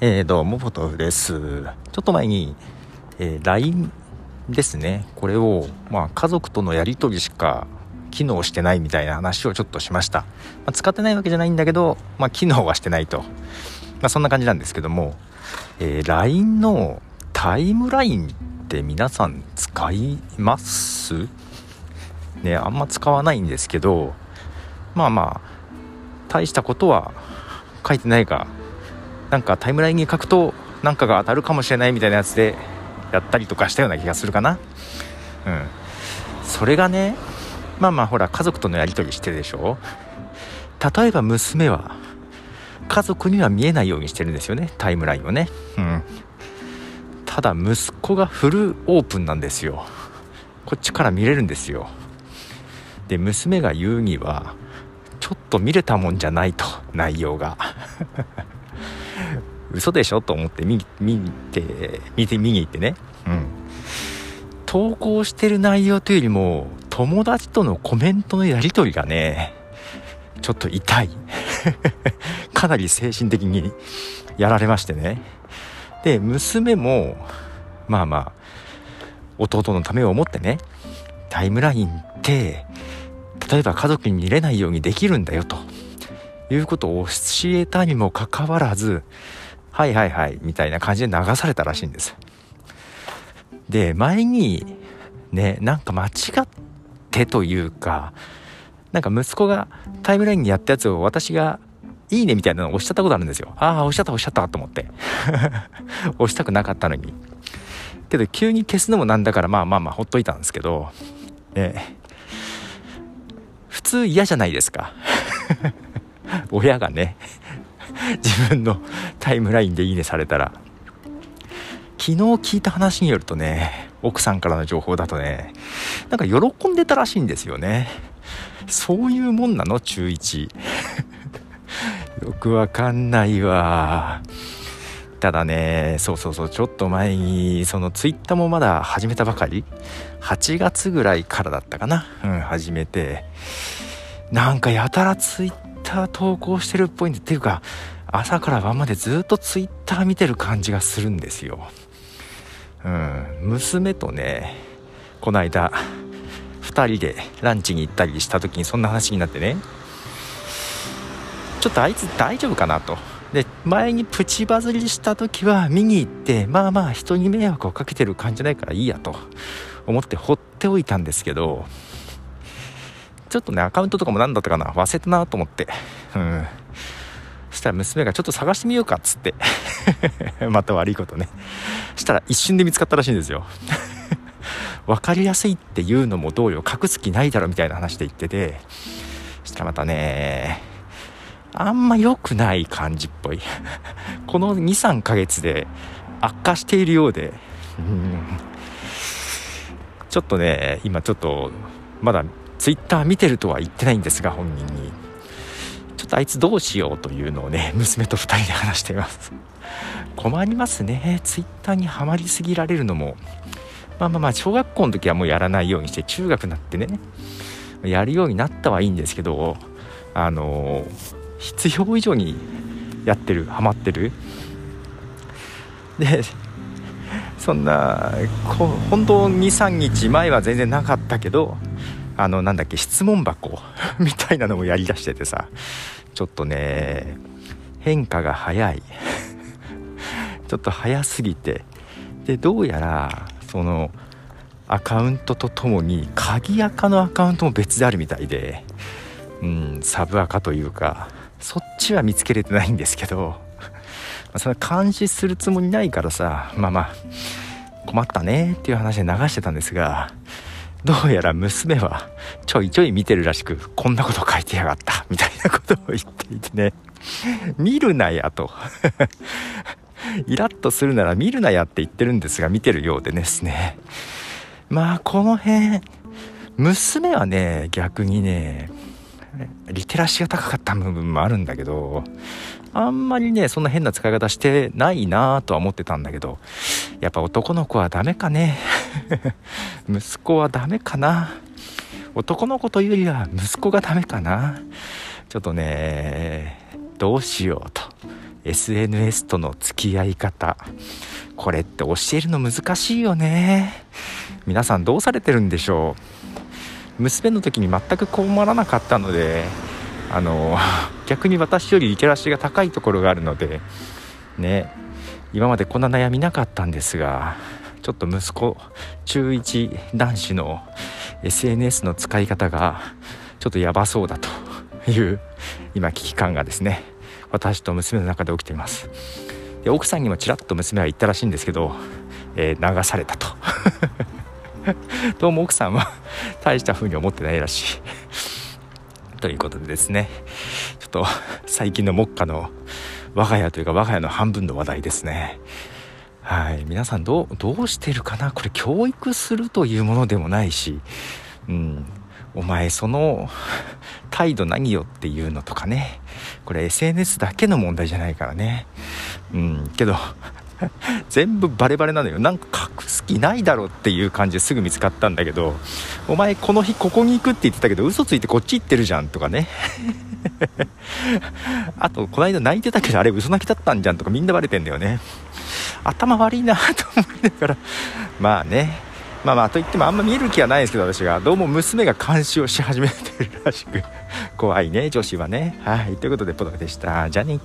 えー、どうも、ポトフです。ちょっと前に、えー、LINE ですね。これを、まあ、家族とのやり取りしか機能してないみたいな話をちょっとしました。まあ、使ってないわけじゃないんだけど、まあ、機能はしてないと。まあ、そんな感じなんですけども、えー、LINE のタイムラインって皆さん使います？ね、あんま使わないんですけど、まあまあ、大したことは書いてないがなんかタイムラインに書くとなんかが当たるかもしれないみたいなやつでやったりとかしたような気がするかな。うん。それがねまあまあほら家族とのやり取りしてるでしょ。例えば娘は家族には見えないようにしてるんですよねタイムラインをね。うん。ただ息子がフルオープンなんですよ。こっちから見れるんですよ。で娘が言うにはちょっと見れたもんじゃないと内容が。嘘でしょと思って見見て見て見に行ってね。うん。投稿してる内容というよりも友達とのコメントのやり取りがねちょっと痛い。かなり精神的にやられましてね。で娘もまあまあ弟のためを思ってねタイムラインって例えば家族に見れないようにできるんだよということを教えたにもかかわらずはいはいはいみたいな感じで流されたらしいんです。で前にねなんか間違ってというかなんか息子がタイムラインにやったやつを私がいいねみたいなのを押しちゃったことあるんですよ。ああ押しちゃった押しちゃったと思って。押したくなかったのに。けど急に消すのもなんだからまあまあまあほっといたんですけどね普通嫌じゃないですか。親がね 自分のタイムラインでいいねされたら。昨日聞いた話によるとね奥さんからの情報だとねなんか喜んでたらしいんですよね。そういうもんなの？中1 よくわかんないわ。ただねそうそうそうちょっと前にそのツイッターもまだ始めたばかり。8月ぐらいからだったかな。うん始めて。なんかやたらツイッター投稿してるっぽいんでっていうか朝から晩までずっとツイッター見てる感じがするんですよ。うん娘とねこの間2人でランチに行ったりした時にそんな話になってねちょっとあいつ大丈夫かなと。で前にプチバズりした時は見に行ってまあまあ人に迷惑をかけてる感じじゃないからいいやと思って放っておいたんですけどちょっとねアカウントとかも何だったかな？忘れたなと思って。うん。そしたら娘がちょっと探してみようかっつって。また悪いことね。したら一瞬で見つかったらしいんですよ。分かりやすいっていうのもどうよ。隠す気ないだろみたいな話で言ってて。そしたらまたねあんま良くない感じっぽい。この23ヶ月で悪化しているようで。うん。ちょっとね今ちょっとまだツイッター見てるとは言ってないんですが本人に。ちょっとあいつどうしようというのをね 娘と2人で話しています。困りますね。ツイッターにはまりすぎられるのも。まあまあまあ小学校の時はもうやらないようにして中学になってね。やるようになったはいいんですけどあの必要以上にやってるハマってる。でそんな本当23日前は全然なかったけどあのなんだっけ質問箱 みたいなのもやりだしててさちょっとね変化が早い。ちょっと早すぎて。でどうやらそのアカウントとともに鍵アカのアカウントも別であるみたいで。うんサブアカというかそっちは見つけれてないんですけど。その監視するつもりないからさまあまあ困ったねっていう話で流してたんですがどうやら娘はちょいちょい見てるらしく、こんなこと書いてやがった、みたいなことを言っていてね、見るなやと。イラッとするなら見るなやって言ってるんですが、見てるようでですね。まあ、この辺、娘はね、逆にね、リテラシーが高かった部分もあるんだけど、あんまりね、そんな変な使い方してないなとは思ってたんだけど、やっぱ男の子はダメかね。息子はダメかな。男の子というよりは息子がダメかな。ちょっとね、どうしようと SNS との付き合い方これって教えるの難しいよね皆さんどうされてるんでしょう？娘の時に全く困らなかったのであの 逆に私よりリテラシーが高いところがあるのでね今までこんな悩みなかったんですがちょっと息子中1男子の SNS の使い方がちょっとやばそうだという今危機感がですね私と娘の中で起きています。で奥さんにもちらっと娘は言ったらしいんですけど、えー、流されたと。どうも奥さんは大した風に思ってないらしい。ということでですねちょっと最近の目下の我が家というか我が家の半分の話題ですね。はい。皆さんどうどうしてるかな？これ教育するというものでもないしうん。お前その態度何よっていうのとかね。これ SNS だけの問題じゃないからね。うん。けど 全部バレバレなのよ。なんか隠す気ないだろっていう感じですぐ見つかったんだけどお前この日ここに行くって言ってたけど嘘ついてこっち行ってるじゃんとかね。あとこの間泣いてたけどあれ嘘泣きだったんじゃんとかみんなバレてんだよね。頭悪いなと思いながら。まあね。まあまあといってもあんま見える気はないですけど私が。どうも娘が監視をし始めてるらしく。怖いね女子はね。はいということでポトフでした。じゃあね。